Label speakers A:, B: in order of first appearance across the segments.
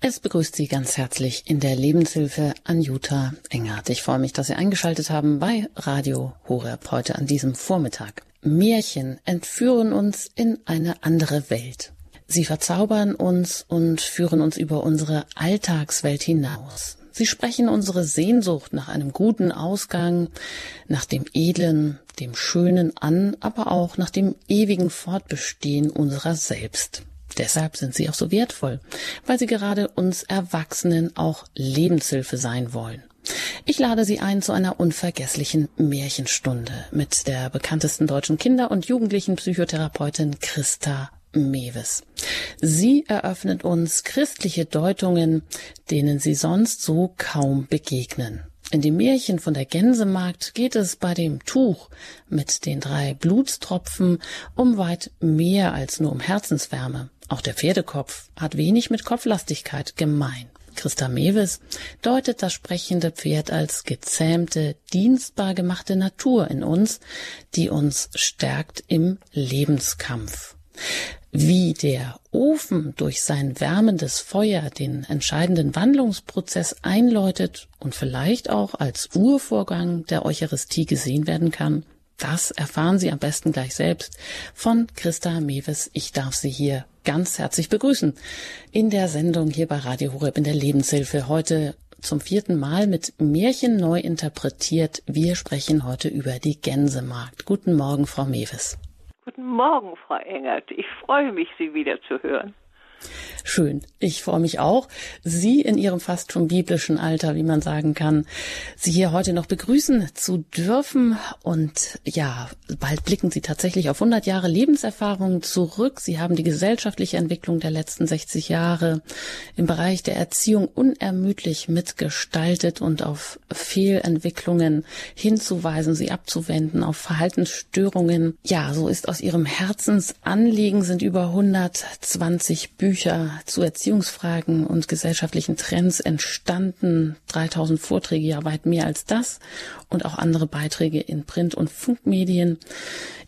A: Es begrüßt Sie ganz herzlich in der Lebenshilfe Anjuta Engert. Ich freue mich, dass Sie eingeschaltet haben bei Radio Horeb heute an diesem Vormittag. Märchen entführen uns in eine andere Welt. Sie verzaubern uns und führen uns über unsere Alltagswelt hinaus. Sie sprechen unsere Sehnsucht nach einem guten Ausgang, nach dem Edlen, dem Schönen an, aber auch nach dem ewigen Fortbestehen unserer selbst. Deshalb sind sie auch so wertvoll, weil sie gerade uns Erwachsenen auch Lebenshilfe sein wollen. Ich lade Sie ein zu einer unvergesslichen Märchenstunde mit der bekanntesten deutschen Kinder- und jugendlichen Psychotherapeutin Christa Mewes. Sie eröffnet uns christliche Deutungen, denen Sie sonst so kaum begegnen. In dem Märchen von der Gänsemarkt geht es bei dem Tuch mit den drei Blutstropfen um weit mehr als nur um Herzenswärme. Auch der Pferdekopf hat wenig mit Kopflastigkeit gemein. Christa Mewes deutet das sprechende Pferd als gezähmte, dienstbar gemachte Natur in uns, die uns stärkt im Lebenskampf. Wie der Ofen durch sein wärmendes Feuer den entscheidenden Wandlungsprozess einläutet und vielleicht auch als Urvorgang der Eucharistie gesehen werden kann, das erfahren Sie am besten gleich selbst von Christa Mewes. Ich darf Sie hier ganz herzlich begrüßen in der Sendung hier bei Radio Horeb in der Lebenshilfe. Heute zum vierten Mal mit Märchen neu interpretiert. Wir sprechen heute über die Gänsemarkt. Guten Morgen, Frau Mewes.
B: Guten Morgen, Frau Engert. Ich freue mich, Sie wieder zu hören.
A: Schön. Ich freue mich auch, Sie in Ihrem fast schon biblischen Alter, wie man sagen kann, Sie hier heute noch begrüßen zu dürfen. Und ja, bald blicken Sie tatsächlich auf 100 Jahre Lebenserfahrung zurück. Sie haben die gesellschaftliche Entwicklung der letzten 60 Jahre im Bereich der Erziehung unermüdlich mitgestaltet und auf Fehlentwicklungen hinzuweisen, sie abzuwenden, auf Verhaltensstörungen. Ja, so ist aus Ihrem Herzensanliegen sind über 120 Bücher Bücher zu Erziehungsfragen und gesellschaftlichen Trends entstanden. 3000 Vorträge, ja weit mehr als das und auch andere Beiträge in Print- und Funkmedien.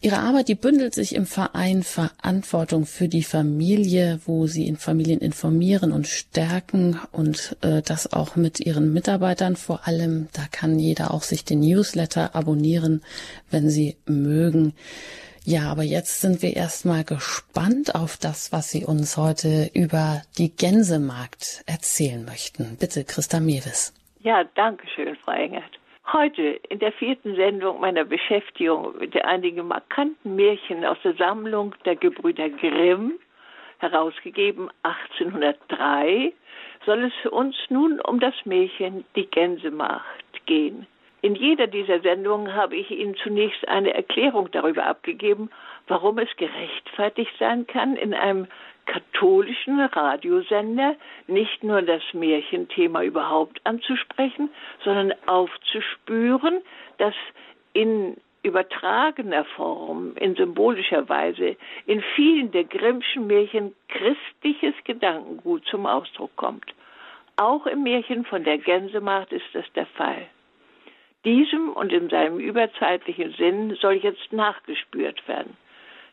A: Ihre Arbeit, die bündelt sich im Verein Verantwortung für die Familie, wo sie in Familien informieren und stärken und äh, das auch mit ihren Mitarbeitern vor allem. Da kann jeder auch sich den Newsletter abonnieren, wenn sie mögen. Ja, aber jetzt sind wir erstmal gespannt auf das, was Sie uns heute über die Gänsemarkt erzählen möchten. Bitte, Christa Mewes.
B: Ja, danke schön, Frau Engert. Heute in der vierten Sendung meiner Beschäftigung mit einigen markanten Märchen aus der Sammlung der Gebrüder Grimm, herausgegeben 1803, soll es für uns nun um das Märchen Die Gänsemarkt gehen. In jeder dieser Sendungen habe ich Ihnen zunächst eine Erklärung darüber abgegeben, warum es gerechtfertigt sein kann, in einem katholischen Radiosender nicht nur das Märchenthema überhaupt anzusprechen, sondern aufzuspüren, dass in übertragener Form, in symbolischer Weise, in vielen der Grimmschen Märchen christliches Gedankengut zum Ausdruck kommt. Auch im Märchen von der Gänsemacht ist das der Fall. Diesem und in seinem überzeitlichen Sinn soll jetzt nachgespürt werden.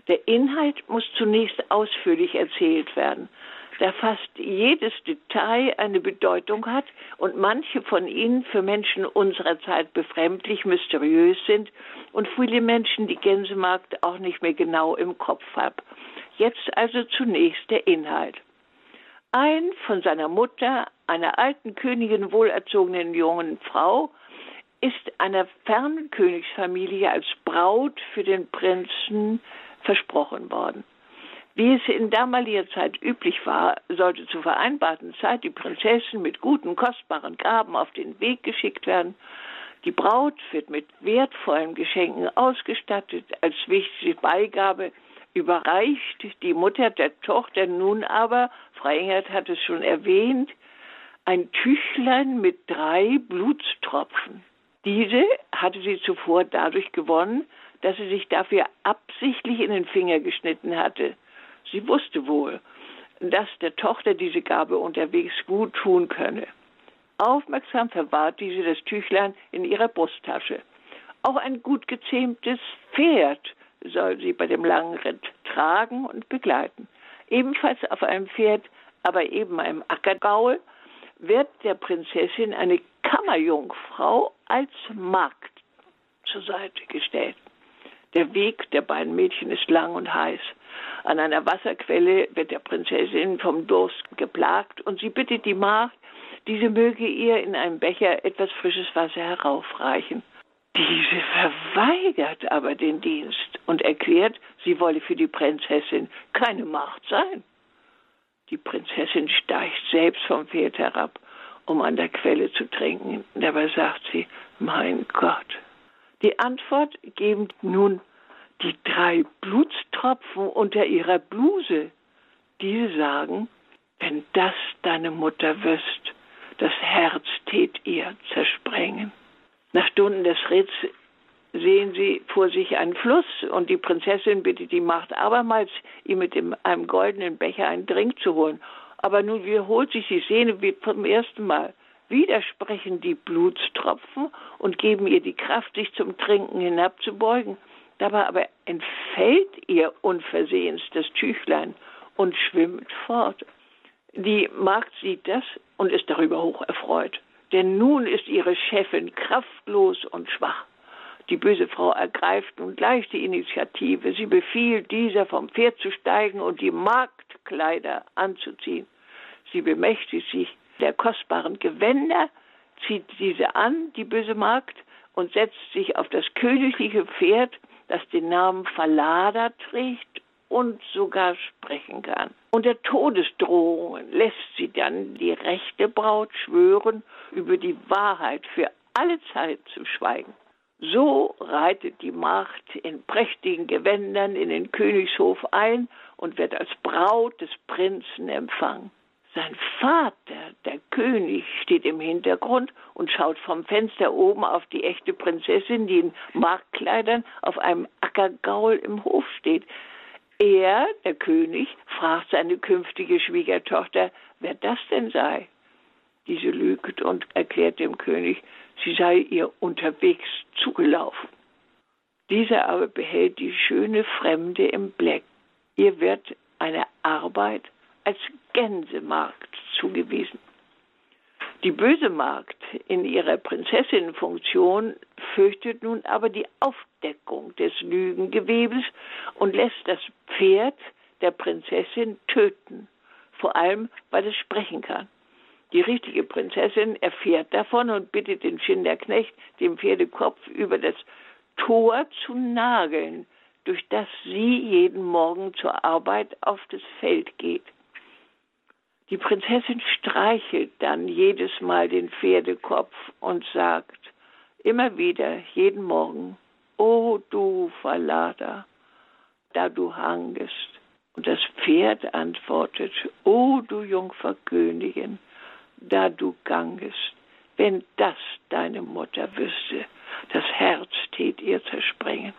B: Der Inhalt muss zunächst ausführlich erzählt werden, da fast jedes Detail eine Bedeutung hat und manche von ihnen für Menschen unserer Zeit befremdlich mysteriös sind und viele Menschen die Gänsemarkt auch nicht mehr genau im Kopf haben. Jetzt also zunächst der Inhalt. Ein von seiner Mutter, einer alten Königin wohlerzogenen jungen Frau, ist einer fernen Königsfamilie als Braut für den Prinzen versprochen worden. Wie es in damaliger Zeit üblich war, sollte zur vereinbarten Zeit die Prinzessin mit guten, kostbaren Gaben auf den Weg geschickt werden. Die Braut wird mit wertvollen Geschenken ausgestattet. Als wichtige Beigabe überreicht die Mutter der Tochter nun aber, Frau Engert hat es schon erwähnt, ein Tüchlein mit drei Blutstropfen. Diese hatte sie zuvor dadurch gewonnen, dass sie sich dafür absichtlich in den Finger geschnitten hatte. Sie wusste wohl, dass der Tochter diese Gabe unterwegs gut tun könne. Aufmerksam verwahrt diese das Tüchlein in ihrer Brusttasche. Auch ein gut gezähmtes Pferd soll sie bei dem langen Ritt tragen und begleiten. Ebenfalls auf einem Pferd aber eben einem Ackergaul, wird der Prinzessin eine Kammerjungfrau als Magd zur Seite gestellt. Der Weg der beiden Mädchen ist lang und heiß. An einer Wasserquelle wird der Prinzessin vom Durst geplagt und sie bittet die Magd, diese möge ihr in einem Becher etwas frisches Wasser heraufreichen. Diese verweigert aber den Dienst und erklärt, sie wolle für die Prinzessin keine Macht sein. Die Prinzessin steigt selbst vom Pferd herab, um an der Quelle zu trinken. Dabei sagt sie, mein Gott. Die Antwort geben nun die drei Blutstropfen unter ihrer Bluse. Diese sagen, wenn das deine Mutter wüsst, das Herz tät ihr zersprengen. Nach Stunden des Ritts sehen sie vor sich einen Fluss und die Prinzessin bittet die Macht abermals, ihm mit dem, einem goldenen Becher einen Drink zu holen. Aber nun wiederholt sich die Szene wie zum ersten Mal. Widersprechen die Blutstropfen und geben ihr die Kraft, sich zum Trinken hinabzubeugen. Dabei aber entfällt ihr unversehens das Tüchlein und schwimmt fort. Die Magd sieht das und ist darüber hoch erfreut. Denn nun ist ihre Chefin kraftlos und schwach. Die böse Frau ergreift nun gleich die Initiative. Sie befiehlt, dieser vom Pferd zu steigen und die Marktkleider anzuziehen. Sie bemächtigt sich der kostbaren Gewänder, zieht diese an, die böse Magd, und setzt sich auf das königliche Pferd, das den Namen Verlader trägt und sogar sprechen kann. Unter Todesdrohungen lässt sie dann die rechte Braut schwören, über die Wahrheit für alle Zeit zu schweigen. So reitet die Macht in prächtigen Gewändern in den Königshof ein und wird als Braut des Prinzen empfangen. Sein Vater, der König, steht im Hintergrund und schaut vom Fenster oben auf die echte Prinzessin, die in Marktkleidern auf einem Ackergaul im Hof steht. Er, der König, fragt seine künftige Schwiegertochter, wer das denn sei. Diese lügt und erklärt dem König, sie sei ihr unterwegs zugelaufen. Dieser aber behält die schöne Fremde im Blick. Ihr wird eine Arbeit als Gänsemarkt zugewiesen. Die böse Magd in ihrer Prinzessinnenfunktion fürchtet nun aber die Aufdeckung des Lügengewebes und lässt das Pferd der Prinzessin töten, vor allem weil es sprechen kann. Die richtige Prinzessin erfährt davon und bittet den Schinderknecht, den Pferdekopf über das Tor zu nageln, durch das sie jeden Morgen zur Arbeit auf das Feld geht. Die Prinzessin streichelt dann jedes Mal den Pferdekopf und sagt immer wieder, jeden Morgen, O du Verlader, da du hangest. Und das Pferd antwortet, O du Jungfer Königin, da du gangest, wenn das deine Mutter wüsste, das Herz tät ihr zersprengen.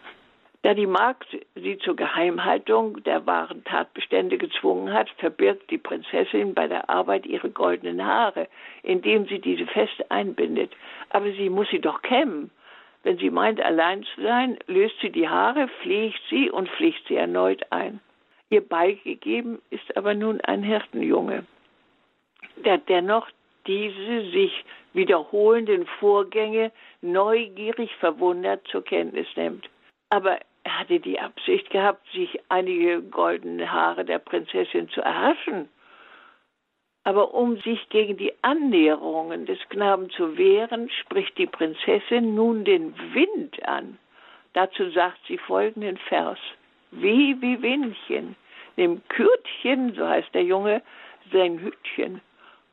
B: Da die Magd sie zur Geheimhaltung der wahren Tatbestände gezwungen hat, verbirgt die Prinzessin bei der Arbeit ihre goldenen Haare, indem sie diese fest einbindet. Aber sie muss sie doch kämmen. Wenn sie meint, allein zu sein, löst sie die Haare, pflegt sie und pflegt sie erneut ein. Ihr beigegeben ist aber nun ein Hirtenjunge, der dennoch diese sich wiederholenden Vorgänge neugierig verwundert zur Kenntnis nimmt. Aber er hatte die Absicht gehabt, sich einige goldene Haare der Prinzessin zu erhaschen. Aber um sich gegen die Annäherungen des Knaben zu wehren, spricht die Prinzessin nun den Wind an. Dazu sagt sie folgenden Vers. Wie wie Windchen, nimm Kürtchen, so heißt der Junge, sein Hütchen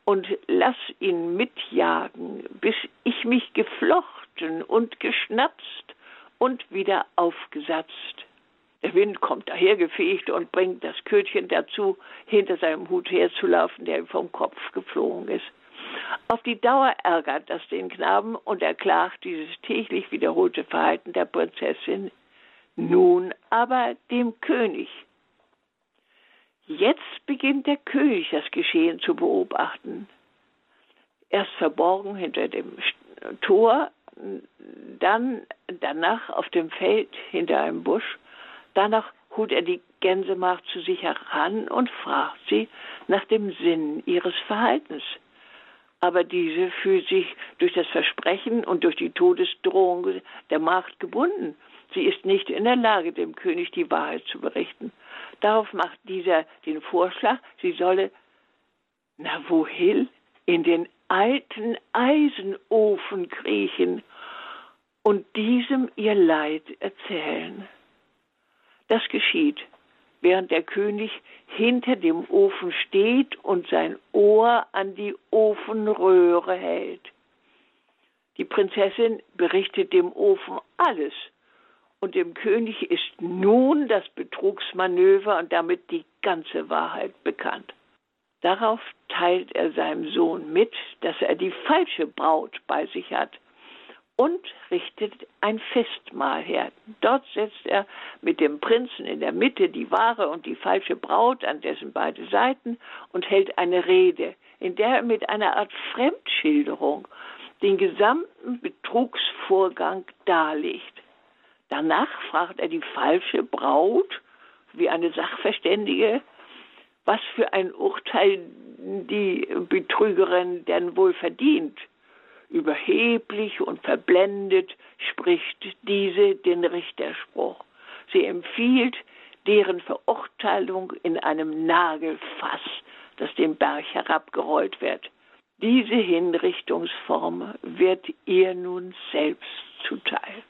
B: und lass ihn mitjagen, bis ich mich geflochten und geschnapst und wieder aufgesatzt. Der Wind kommt dahergefegt und bringt das Kötchen dazu, hinter seinem Hut herzulaufen, der ihm vom Kopf geflogen ist. Auf die Dauer ärgert das den Knaben und er klagt dieses täglich wiederholte Verhalten der Prinzessin nun aber dem König. Jetzt beginnt der König das Geschehen zu beobachten. Erst verborgen hinter dem Tor dann danach auf dem Feld hinter einem Busch, danach holt er die Gänsemacht zu sich heran und fragt sie nach dem Sinn ihres Verhaltens. Aber diese fühlt sich durch das Versprechen und durch die Todesdrohung der Macht gebunden. Sie ist nicht in der Lage, dem König die Wahrheit zu berichten. Darauf macht dieser den Vorschlag, sie solle, na wohin, in den alten Eisenofen kriechen und diesem ihr Leid erzählen. Das geschieht, während der König hinter dem Ofen steht und sein Ohr an die Ofenröhre hält. Die Prinzessin berichtet dem Ofen alles, und dem König ist nun das Betrugsmanöver und damit die ganze Wahrheit bekannt. Darauf teilt er seinem Sohn mit, dass er die falsche Braut bei sich hat und richtet ein Festmahl her. Dort setzt er mit dem Prinzen in der Mitte die wahre und die falsche Braut an dessen beide Seiten und hält eine Rede, in der er mit einer Art Fremdschilderung den gesamten Betrugsvorgang darlegt. Danach fragt er die falsche Braut, wie eine Sachverständige, was für ein Urteil die Betrügerin denn wohl verdient. Überheblich und verblendet spricht diese den Richterspruch. Sie empfiehlt deren Verurteilung in einem Nagelfass, das den Berg herabgerollt wird. Diese Hinrichtungsform wird ihr nun selbst zuteil.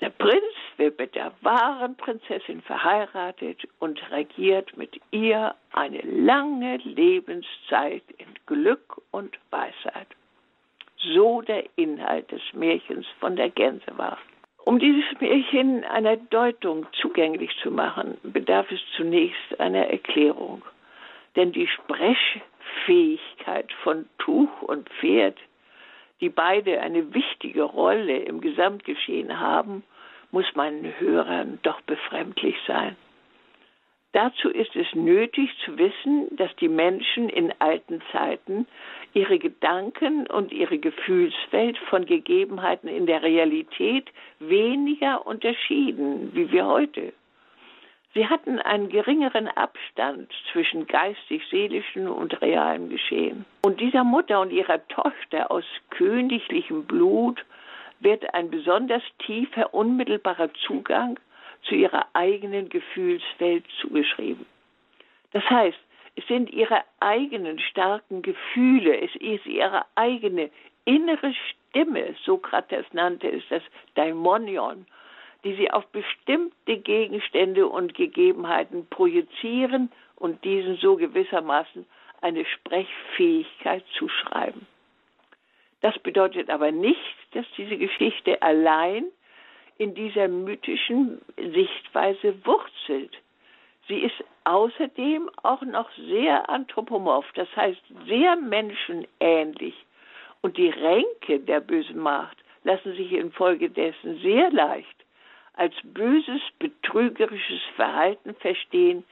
B: Der Prinz wird mit der wahren Prinzessin verheiratet und regiert mit ihr eine lange Lebenszeit in Glück und Weisheit so der Inhalt des Märchens von der Gänsewacht. Um dieses Märchen einer Deutung zugänglich zu machen, bedarf es zunächst einer Erklärung. Denn die Sprechfähigkeit von Tuch und Pferd, die beide eine wichtige Rolle im Gesamtgeschehen haben, muss meinen Hörern doch befremdlich sein. Dazu ist es nötig zu wissen, dass die Menschen in alten Zeiten ihre Gedanken und ihre Gefühlswelt von Gegebenheiten in der Realität weniger unterschieden wie wir heute. Sie hatten einen geringeren Abstand zwischen geistig-seelischem und realem Geschehen. Und dieser Mutter und ihrer Tochter aus königlichem Blut wird ein besonders tiefer, unmittelbarer Zugang zu ihrer eigenen Gefühlswelt zugeschrieben. Das heißt, es sind ihre eigenen starken Gefühle, es ist ihre eigene innere Stimme, Sokrates nannte es das Daimonion, die sie auf bestimmte Gegenstände und Gegebenheiten projizieren und diesen so gewissermaßen eine Sprechfähigkeit zuschreiben. Das bedeutet aber nicht, dass diese Geschichte allein in dieser mythischen Sichtweise wurzelt. Sie ist außerdem auch noch sehr anthropomorph, das heißt sehr menschenähnlich. Und die Ränke der bösen Macht lassen sich infolgedessen sehr leicht als böses, betrügerisches Verhalten verstehen,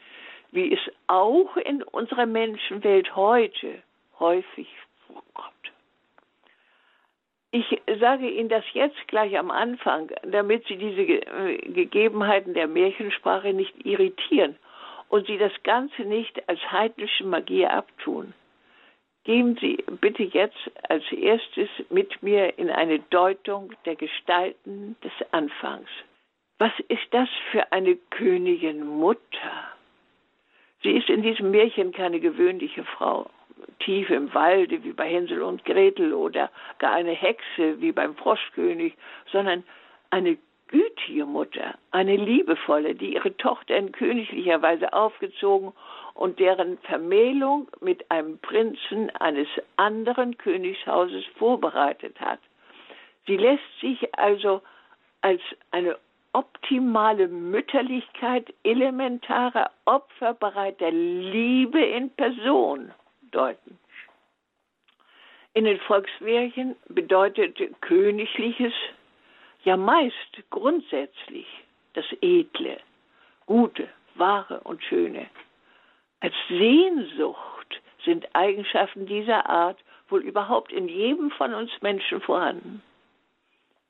B: wie es auch in unserer Menschenwelt heute häufig vorkommt. Ich sage Ihnen das jetzt gleich am Anfang, damit Sie diese äh, Gegebenheiten der Märchensprache nicht irritieren und Sie das Ganze nicht als heidnische Magie abtun. Gehen Sie bitte jetzt als erstes mit mir in eine Deutung der Gestalten des Anfangs. Was ist das für eine Königin Mutter? Sie ist in diesem Märchen keine gewöhnliche Frau tief im Walde wie bei Hänsel und Gretel oder gar eine Hexe wie beim Froschkönig, sondern eine gütige Mutter, eine liebevolle, die ihre Tochter in königlicher Weise aufgezogen und deren Vermählung mit einem Prinzen eines anderen Königshauses vorbereitet hat. Sie lässt sich also als eine optimale Mütterlichkeit, elementarer, opferbereiter Liebe in Person deuten. In den Volksmärchen bedeutet Königliches ja meist grundsätzlich das Edle, Gute, Wahre und Schöne. Als Sehnsucht sind Eigenschaften dieser Art wohl überhaupt in jedem von uns Menschen vorhanden.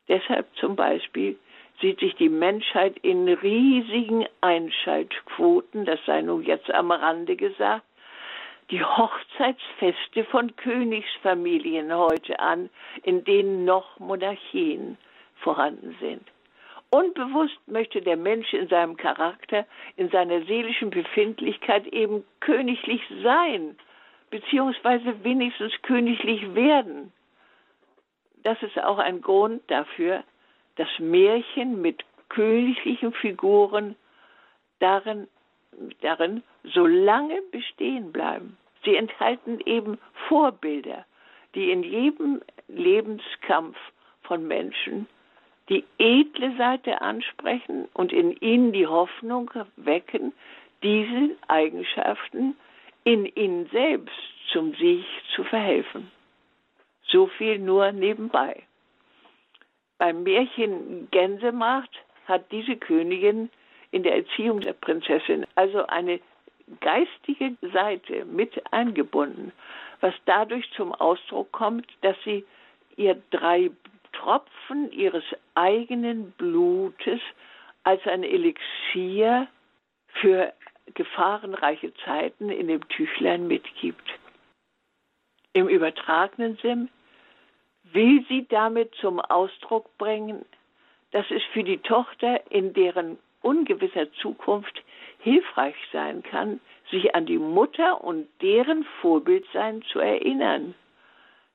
B: Deshalb zum Beispiel sieht sich die Menschheit in riesigen Einschaltquoten, das sei nun jetzt am Rande gesagt, die Hochzeitsfeste von Königsfamilien heute an, in denen noch Monarchien vorhanden sind. Unbewusst möchte der Mensch in seinem Charakter, in seiner seelischen Befindlichkeit eben königlich sein, beziehungsweise wenigstens königlich werden. Das ist auch ein Grund dafür, dass Märchen mit königlichen Figuren darin, darin so lange bestehen bleiben. Sie enthalten eben Vorbilder, die in jedem Lebenskampf von Menschen die edle Seite ansprechen und in ihnen die Hoffnung wecken, diese Eigenschaften in ihnen selbst zum Sieg zu verhelfen. So viel nur nebenbei. Beim Märchen Gänsemacht hat diese Königin in der Erziehung der Prinzessin also eine geistige Seite mit eingebunden, was dadurch zum Ausdruck kommt, dass sie ihr drei Tropfen ihres eigenen Blutes als ein Elixier für gefahrenreiche Zeiten in dem Tüchlein mitgibt. Im übertragenen Sinn will sie damit zum Ausdruck bringen, dass es für die Tochter in deren ungewisser Zukunft hilfreich sein kann, sich an die Mutter und deren Vorbildsein zu erinnern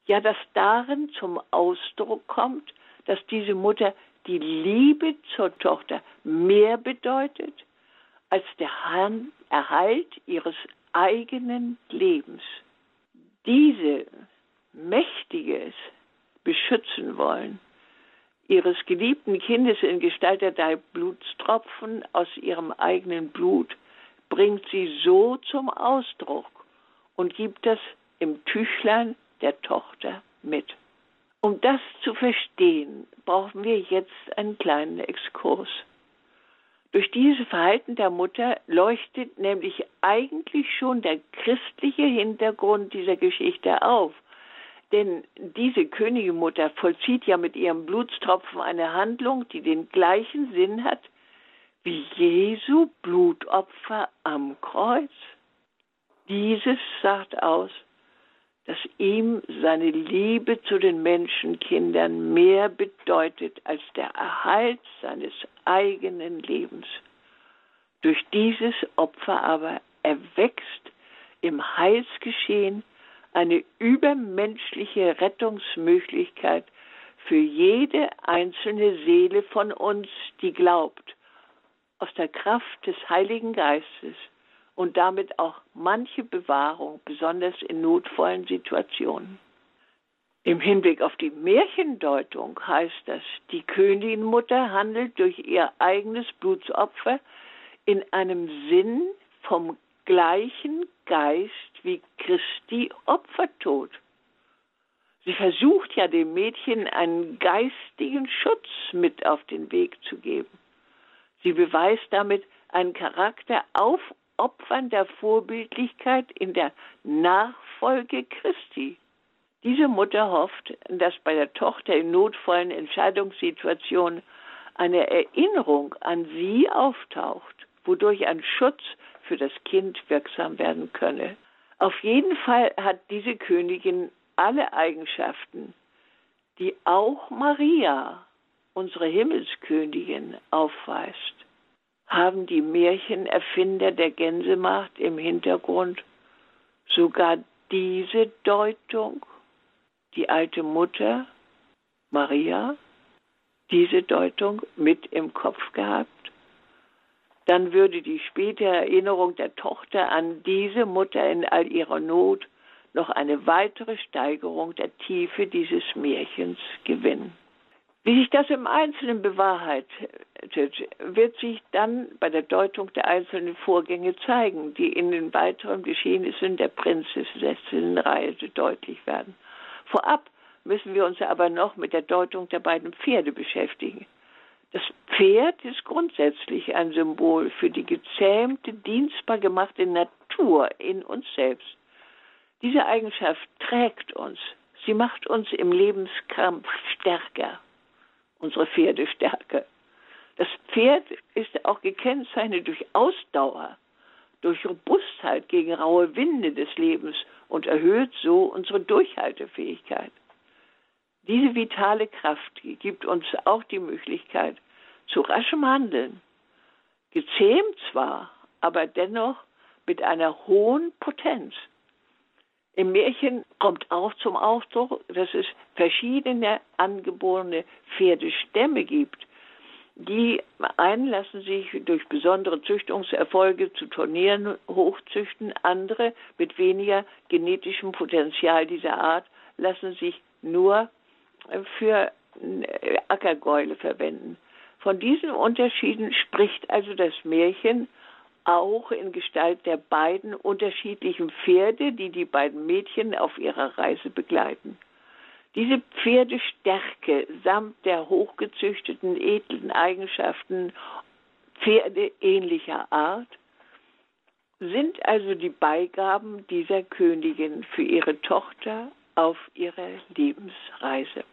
B: ja, dass darin zum Ausdruck kommt, dass diese Mutter die Liebe zur Tochter mehr bedeutet als der Erhalt ihres eigenen Lebens. Diese mächtiges beschützen wollen, ihres geliebten Kindes in Gestalt der drei Blutstropfen aus ihrem eigenen Blut, bringt sie so zum Ausdruck und gibt das im Tüchlein der Tochter mit. Um das zu verstehen, brauchen wir jetzt einen kleinen Exkurs. Durch dieses Verhalten der Mutter leuchtet nämlich eigentlich schon der christliche Hintergrund dieser Geschichte auf. Denn diese Königemutter vollzieht ja mit ihrem Blutstropfen eine Handlung, die den gleichen Sinn hat wie Jesu Blutopfer am Kreuz. Dieses sagt aus, dass ihm seine Liebe zu den Menschenkindern mehr bedeutet als der Erhalt seines eigenen Lebens. Durch dieses Opfer aber erwächst im Heilsgeschehen eine übermenschliche Rettungsmöglichkeit für jede einzelne Seele von uns, die glaubt, aus der Kraft des Heiligen Geistes und damit auch manche Bewahrung, besonders in notvollen Situationen. Im Hinblick auf die Märchendeutung heißt das, die Königinmutter handelt durch ihr eigenes Blutsopfer in einem Sinn vom gleichen Geist wie Christi Opfertod. Sie versucht ja dem Mädchen einen geistigen Schutz mit auf den Weg zu geben. Sie beweist damit einen Charakter auf Opfern der Vorbildlichkeit in der Nachfolge Christi. Diese Mutter hofft, dass bei der Tochter in notvollen Entscheidungssituationen eine Erinnerung an sie auftaucht, wodurch ein Schutz für das Kind wirksam werden könne. Auf jeden Fall hat diese Königin alle Eigenschaften, die auch Maria, unsere Himmelskönigin, aufweist. Haben die Märchenerfinder der Gänsemacht im Hintergrund sogar diese Deutung, die alte Mutter Maria, diese Deutung mit im Kopf gehabt, dann würde die spätere Erinnerung der Tochter an diese Mutter in all ihrer Not noch eine weitere Steigerung der Tiefe dieses Märchens gewinnen. Wie sich das im Einzelnen bewahrheitet, wird sich dann bei der Deutung der einzelnen Vorgänge zeigen, die in den weiteren Geschehnissen der Prinzessin-Reihe deutlich werden. Vorab müssen wir uns aber noch mit der Deutung der beiden Pferde beschäftigen. Das Pferd ist grundsätzlich ein Symbol für die gezähmte, dienstbar gemachte Natur in uns selbst. Diese Eigenschaft trägt uns. Sie macht uns im Lebenskampf stärker unsere Pferdestärke. Das Pferd ist auch gekennzeichnet durch Ausdauer, durch Robustheit gegen raue Winde des Lebens und erhöht so unsere Durchhaltefähigkeit. Diese vitale Kraft gibt uns auch die Möglichkeit zu raschem Handeln. Gezähmt zwar, aber dennoch mit einer hohen Potenz. Im Märchen kommt auch zum Ausdruck, dass es verschiedene angeborene Pferdestämme gibt. Die einen lassen sich durch besondere Züchtungserfolge zu Turnieren hochzüchten, andere mit weniger genetischem Potenzial dieser Art lassen sich nur für Ackergäule verwenden. Von diesen Unterschieden spricht also das Märchen auch in Gestalt der beiden unterschiedlichen Pferde, die die beiden Mädchen auf ihrer Reise begleiten. Diese Pferdestärke samt der hochgezüchteten edlen Eigenschaften Pferde ähnlicher Art sind also die Beigaben dieser Königin für ihre Tochter auf ihrer Lebensreise.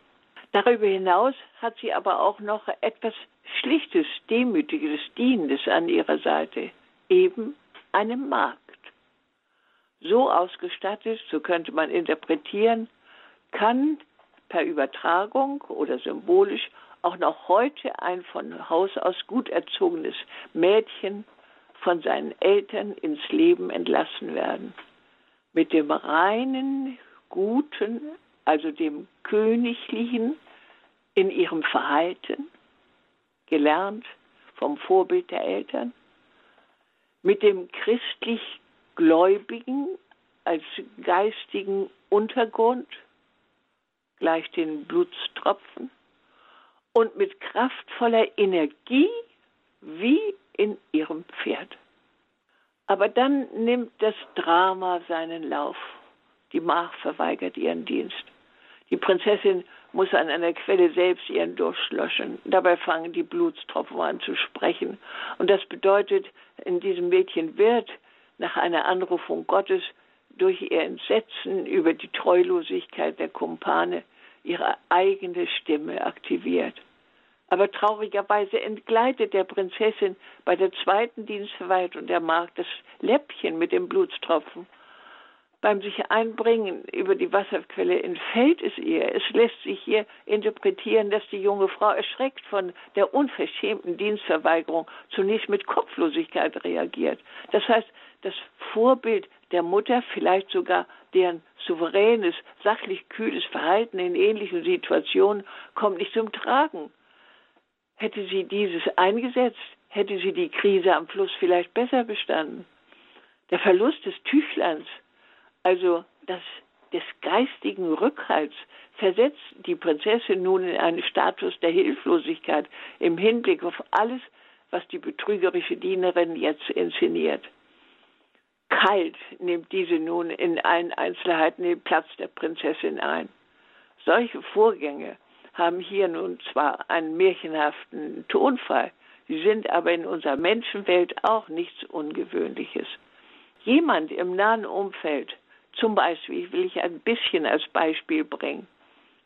B: Darüber hinaus hat sie aber auch noch etwas Schlichtes, Demütiges, Dienendes an ihrer Seite, eben eine Magd. So ausgestattet, so könnte man interpretieren, kann per Übertragung oder symbolisch auch noch heute ein von Haus aus gut erzogenes Mädchen von seinen Eltern ins Leben entlassen werden. Mit dem reinen, guten, also dem königlichen in ihrem Verhalten, gelernt vom Vorbild der Eltern, mit dem christlich Gläubigen als geistigen Untergrund, gleich den Blutstropfen, und mit kraftvoller Energie wie in ihrem Pferd. Aber dann nimmt das Drama seinen Lauf. Die Mach verweigert ihren Dienst. Die Prinzessin muss an einer Quelle selbst ihren Durst löschen. Dabei fangen die Blutstropfen an zu sprechen. Und das bedeutet, in diesem Mädchen wird nach einer Anrufung Gottes durch ihr Entsetzen über die Treulosigkeit der Kumpane ihre eigene Stimme aktiviert. Aber traurigerweise entgleitet der Prinzessin bei der zweiten Dienstverwaltung der Magd das Läppchen mit dem Blutstropfen beim sich einbringen über die Wasserquelle entfällt es ihr. Es lässt sich hier interpretieren, dass die junge Frau erschreckt von der unverschämten Dienstverweigerung zunächst mit Kopflosigkeit reagiert. Das heißt, das Vorbild der Mutter, vielleicht sogar deren souveränes, sachlich kühles Verhalten in ähnlichen Situationen, kommt nicht zum Tragen. Hätte sie dieses eingesetzt, hätte sie die Krise am Fluss vielleicht besser bestanden. Der Verlust des Tüchleins also das, des geistigen Rückhalts, versetzt die Prinzessin nun in einen Status der Hilflosigkeit im Hinblick auf alles, was die betrügerische Dienerin jetzt inszeniert. Kalt nimmt diese nun in allen Einzelheiten den Platz der Prinzessin ein. Solche Vorgänge haben hier nun zwar einen märchenhaften Tonfall, sie sind aber in unserer Menschenwelt auch nichts Ungewöhnliches. Jemand im nahen Umfeld zum Beispiel will ich ein bisschen als Beispiel bringen.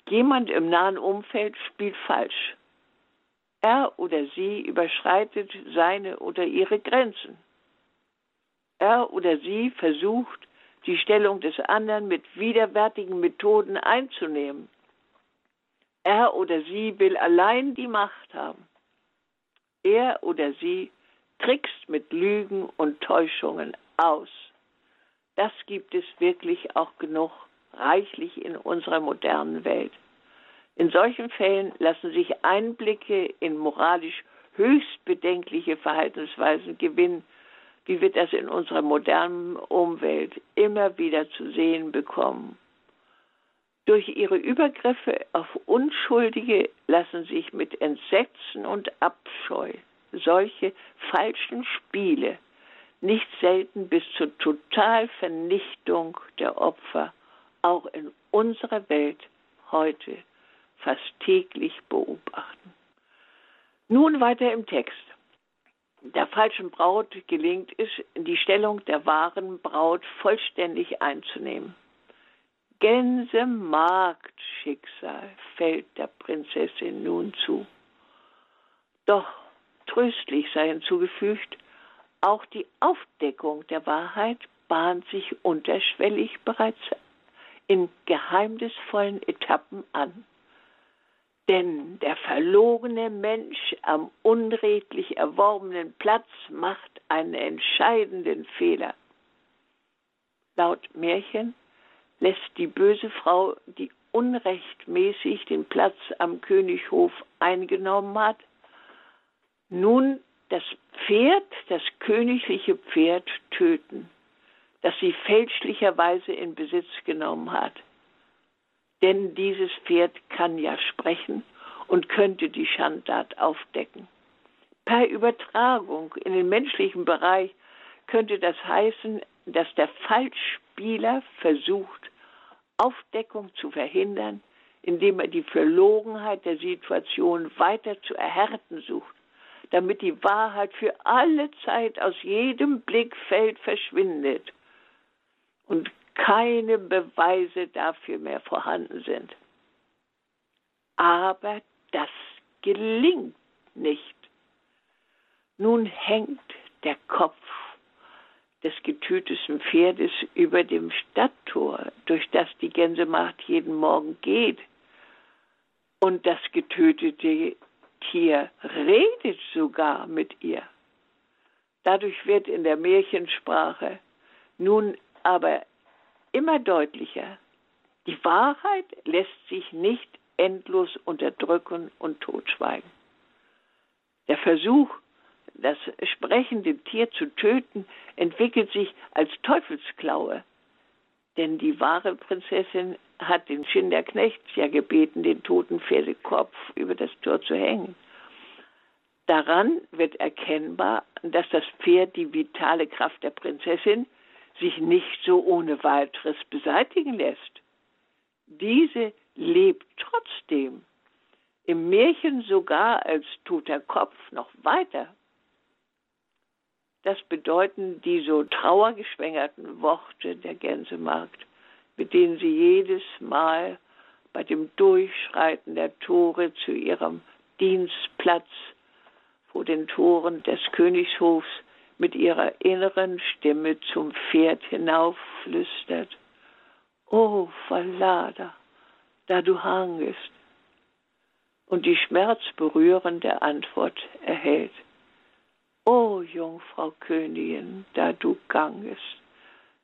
B: Jemand im nahen Umfeld spielt falsch. Er oder sie überschreitet seine oder ihre Grenzen. Er oder sie versucht, die Stellung des anderen mit widerwärtigen Methoden einzunehmen. Er oder sie will allein die Macht haben. Er oder sie trickst mit Lügen und Täuschungen aus das gibt es wirklich auch genug, reichlich in unserer modernen Welt. In solchen Fällen lassen sich Einblicke in moralisch höchst bedenkliche Verhaltensweisen gewinnen, wie wir das in unserer modernen Umwelt immer wieder zu sehen bekommen. Durch ihre Übergriffe auf Unschuldige lassen sich mit Entsetzen und Abscheu solche falschen Spiele nicht selten bis zur Totalvernichtung der Opfer auch in unserer Welt heute fast täglich beobachten. Nun weiter im Text. Der falschen Braut gelingt es, die Stellung der wahren Braut vollständig einzunehmen. Gänsemagdschicksal fällt der Prinzessin nun zu. Doch tröstlich sei hinzugefügt, auch die Aufdeckung der Wahrheit bahnt sich unterschwellig bereits in geheimnisvollen Etappen an. Denn der verlogene Mensch am unredlich erworbenen Platz macht einen entscheidenden Fehler. Laut Märchen lässt die böse Frau, die unrechtmäßig den Platz am Könighof eingenommen hat, nun das Pferd, das königliche Pferd töten, das sie fälschlicherweise in Besitz genommen hat. Denn dieses Pferd kann ja sprechen und könnte die Schandtat aufdecken. Per Übertragung in den menschlichen Bereich könnte das heißen, dass der Falschspieler versucht, Aufdeckung zu verhindern, indem er die Verlogenheit der Situation weiter zu erhärten sucht, damit die Wahrheit für alle Zeit aus jedem Blickfeld verschwindet und keine Beweise dafür mehr vorhanden sind. Aber das gelingt nicht. Nun hängt der Kopf des getöteten Pferdes über dem Stadttor, durch das die Gänsemacht jeden Morgen geht. Und das getötete Tier redet sogar mit ihr. Dadurch wird in der Märchensprache nun aber immer deutlicher, die Wahrheit lässt sich nicht endlos unterdrücken und totschweigen. Der Versuch, das sprechende Tier zu töten, entwickelt sich als Teufelsklaue. Denn die wahre Prinzessin hat den Schinderknecht ja gebeten, den toten Pferdekopf über das Tor zu hängen. Daran wird erkennbar, dass das Pferd die vitale Kraft der Prinzessin sich nicht so ohne weiteres beseitigen lässt. Diese lebt trotzdem, im Märchen sogar als toter Kopf noch weiter. Das bedeuten die so trauergeschwängerten Worte der Gänsemarkt, mit denen sie jedes Mal bei dem Durchschreiten der Tore zu ihrem Dienstplatz vor den Toren des Königshofs mit ihrer inneren Stimme zum Pferd hinaufflüstert. O Verlader, da du hangest, und die schmerzberührende Antwort erhält. O Jungfrau Königin, da du gangest,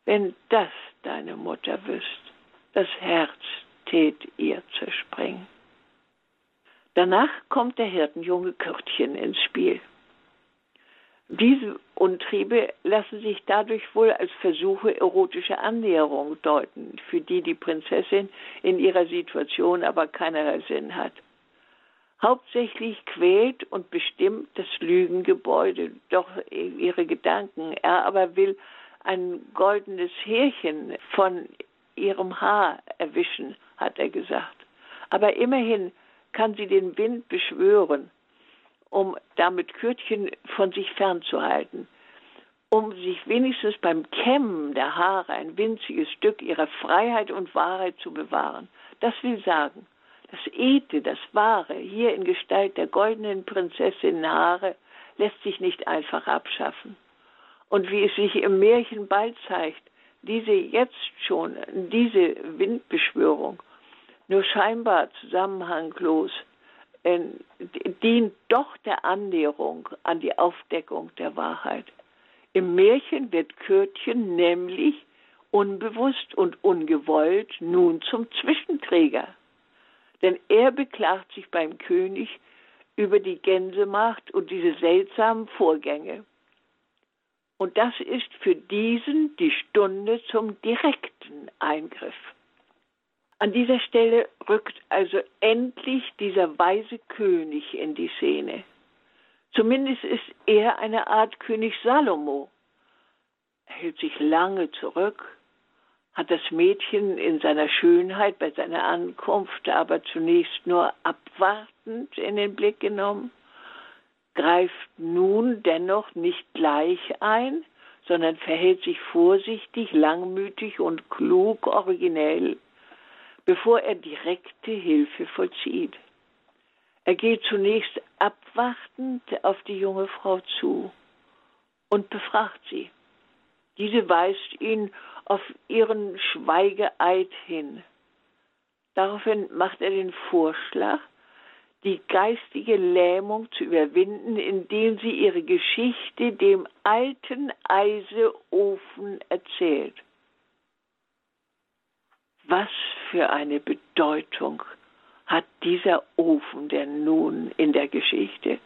B: wenn das deine Mutter wüsst, das Herz tät ihr zerspringen. Danach kommt der Hirtenjunge Kürtchen ins Spiel. Diese Untriebe lassen sich dadurch wohl als Versuche erotischer Annäherung deuten, für die die Prinzessin in ihrer Situation aber keinerlei Sinn hat. Hauptsächlich quält und bestimmt das Lügengebäude doch ihre Gedanken. Er aber will ein goldenes Härchen von ihrem Haar erwischen, hat er gesagt. Aber immerhin kann sie den Wind beschwören, um damit Kürtchen von sich fernzuhalten, um sich wenigstens beim Kämmen der Haare ein winziges Stück ihrer Freiheit und Wahrheit zu bewahren. Das will sagen, das Edle, das Wahre, hier in Gestalt der goldenen Prinzessin Haare, lässt sich nicht einfach abschaffen. Und wie es sich im Märchen bald zeigt, diese jetzt schon, diese Windbeschwörung, nur scheinbar zusammenhanglos, äh, dient doch der Annäherung an die Aufdeckung der Wahrheit. Im Märchen wird Kürtchen nämlich unbewusst und ungewollt nun zum Zwischenträger. Denn er beklagt sich beim König über die Gänsemacht und diese seltsamen Vorgänge. Und das ist für diesen die Stunde zum direkten Eingriff. An dieser Stelle rückt also endlich dieser weise König in die Szene. Zumindest ist er eine Art König Salomo. Er hält sich lange zurück, hat das Mädchen in seiner Schönheit bei seiner Ankunft aber zunächst nur abwartend in den Blick genommen, greift nun dennoch nicht gleich ein, sondern verhält sich vorsichtig, langmütig und klug originell, bevor er direkte Hilfe vollzieht. Er geht zunächst abwartend auf die junge Frau zu und befragt sie. Diese weist ihn auf ihren Schweigeeid hin. Daraufhin macht er den Vorschlag, die geistige Lähmung zu überwinden, indem sie ihre Geschichte dem alten Eiseofen erzählt. Was für eine Bedeutung hat dieser Ofen denn nun in der Geschichte?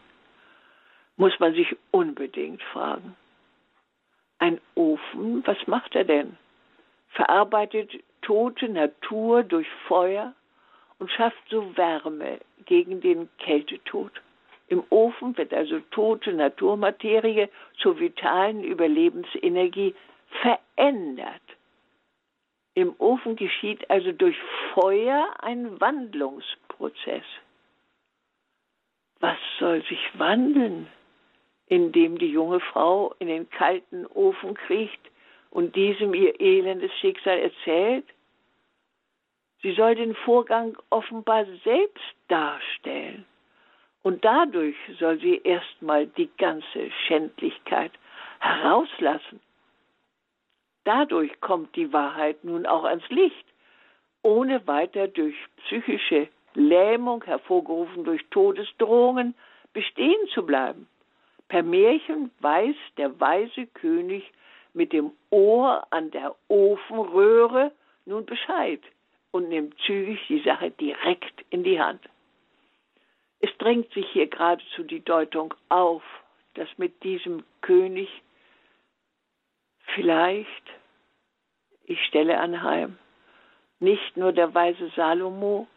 B: Muss man sich unbedingt fragen. Ein Ofen, was macht er denn? Verarbeitet tote Natur durch Feuer und schafft so Wärme gegen den Kältetod. Im Ofen wird also tote Naturmaterie zur vitalen Überlebensenergie verändert. Im Ofen geschieht also durch Feuer ein Wandlungsprozess. Was soll sich wandeln, indem die junge Frau in den kalten Ofen kriecht und diesem ihr elendes Schicksal erzählt? Sie soll den Vorgang offenbar selbst darstellen. Und dadurch soll sie erstmal die ganze Schändlichkeit herauslassen. Dadurch kommt die Wahrheit nun auch ans Licht, ohne weiter durch psychische Lähmung, hervorgerufen durch Todesdrohungen, bestehen zu bleiben. Per Märchen weiß der weise König mit dem Ohr an der Ofenröhre nun Bescheid und nimmt zügig die Sache direkt in die Hand. Es drängt sich hier geradezu die Deutung auf, dass mit diesem König vielleicht, ich stelle anheim, nicht nur der weise Salomo,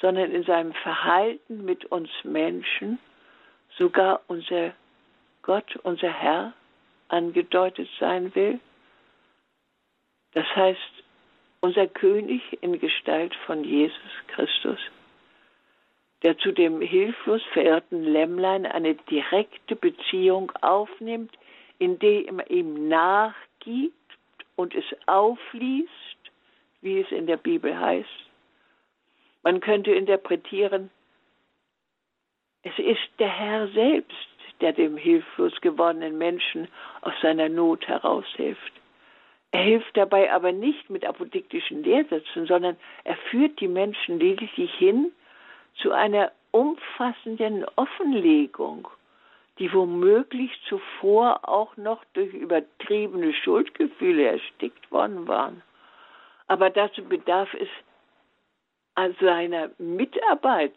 B: sondern in seinem Verhalten mit uns Menschen sogar unser Gott, unser Herr, angedeutet sein will. Das heißt, unser König in Gestalt von Jesus Christus, der zu dem hilflos verirrten Lämmlein eine direkte Beziehung aufnimmt, indem er ihm nachgibt und es aufliest, wie es in der Bibel heißt. Man könnte interpretieren, es ist der Herr selbst, der dem hilflos gewordenen Menschen aus seiner Not heraushilft. Er hilft dabei aber nicht mit apodiktischen Lehrsätzen, sondern er führt die Menschen lediglich hin zu einer umfassenden Offenlegung, die womöglich zuvor auch noch durch übertriebene Schuldgefühle erstickt worden waren. Aber dazu bedarf es also einer Mitarbeit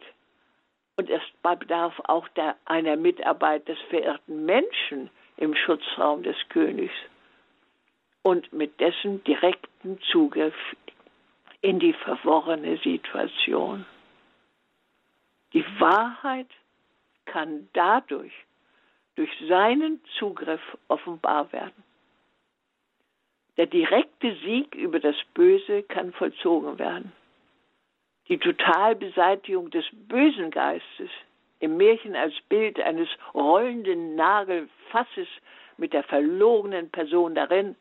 B: und es bedarf auch der, einer Mitarbeit des verirrten Menschen im Schutzraum des Königs und mit dessen direkten Zugriff in die verworrene Situation. Die Wahrheit kann dadurch durch seinen Zugriff offenbar werden. Der direkte Sieg über das Böse kann vollzogen werden. Die Totalbeseitigung des bösen Geistes im Märchen als Bild eines rollenden Nagelfasses mit der verlorenen Person darin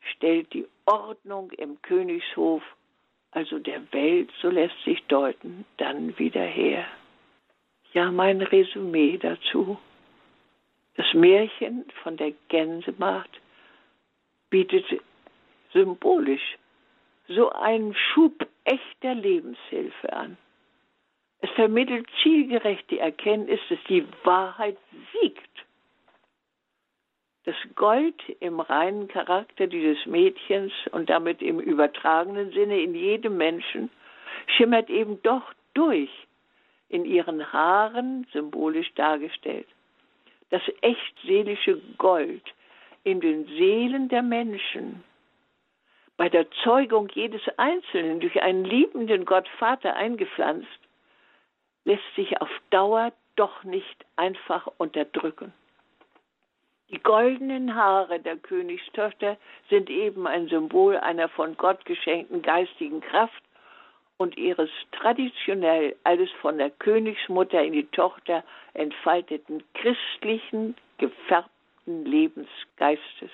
B: stellt die Ordnung im Königshof, also der Welt, so lässt sich deuten, dann wieder her. Ja, mein Resümee dazu. Das Märchen von der Gänsemarkt bietet symbolisch so einen Schub echter Lebenshilfe an. Es vermittelt zielgerecht die Erkenntnis, dass die Wahrheit siegt das Gold im reinen Charakter dieses Mädchens und damit im übertragenen Sinne in jedem Menschen schimmert eben doch durch, in ihren Haaren symbolisch dargestellt. Das echt seelische Gold in den Seelen der Menschen, bei der Zeugung jedes Einzelnen durch einen liebenden Gott Vater eingepflanzt, lässt sich auf Dauer doch nicht einfach unterdrücken. Die goldenen Haare der Königstochter sind eben ein Symbol einer von Gott geschenkten geistigen Kraft und ihres traditionell alles von der Königsmutter in die Tochter entfalteten christlichen, gefärbten Lebensgeistes.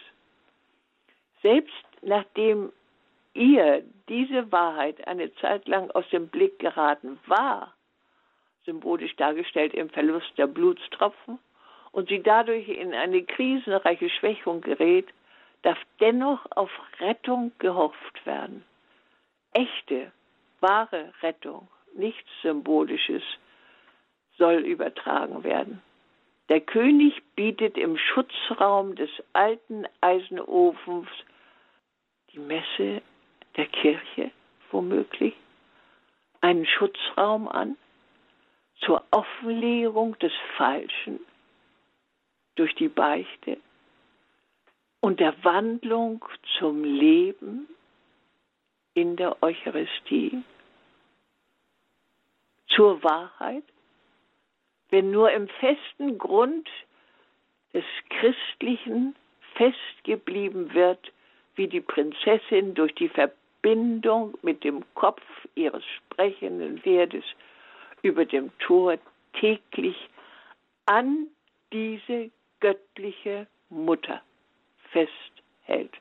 B: Selbst nachdem ihr diese Wahrheit eine Zeit lang aus dem Blick geraten war, symbolisch dargestellt im Verlust der Blutstropfen, und sie dadurch in eine krisenreiche Schwächung gerät, darf dennoch auf Rettung gehofft werden. Echte, wahre Rettung, nichts Symbolisches, soll übertragen werden. Der König bietet im Schutzraum des alten Eisenofens die Messe der Kirche womöglich einen Schutzraum an zur Offenlegung des Falschen durch die Beichte und der Wandlung zum Leben in der Eucharistie, zur Wahrheit, wenn nur im festen Grund des Christlichen festgeblieben wird, wie die Prinzessin durch die Verbindung mit dem Kopf ihres sprechenden Pferdes über dem Tor täglich an diese göttliche Mutter festhält.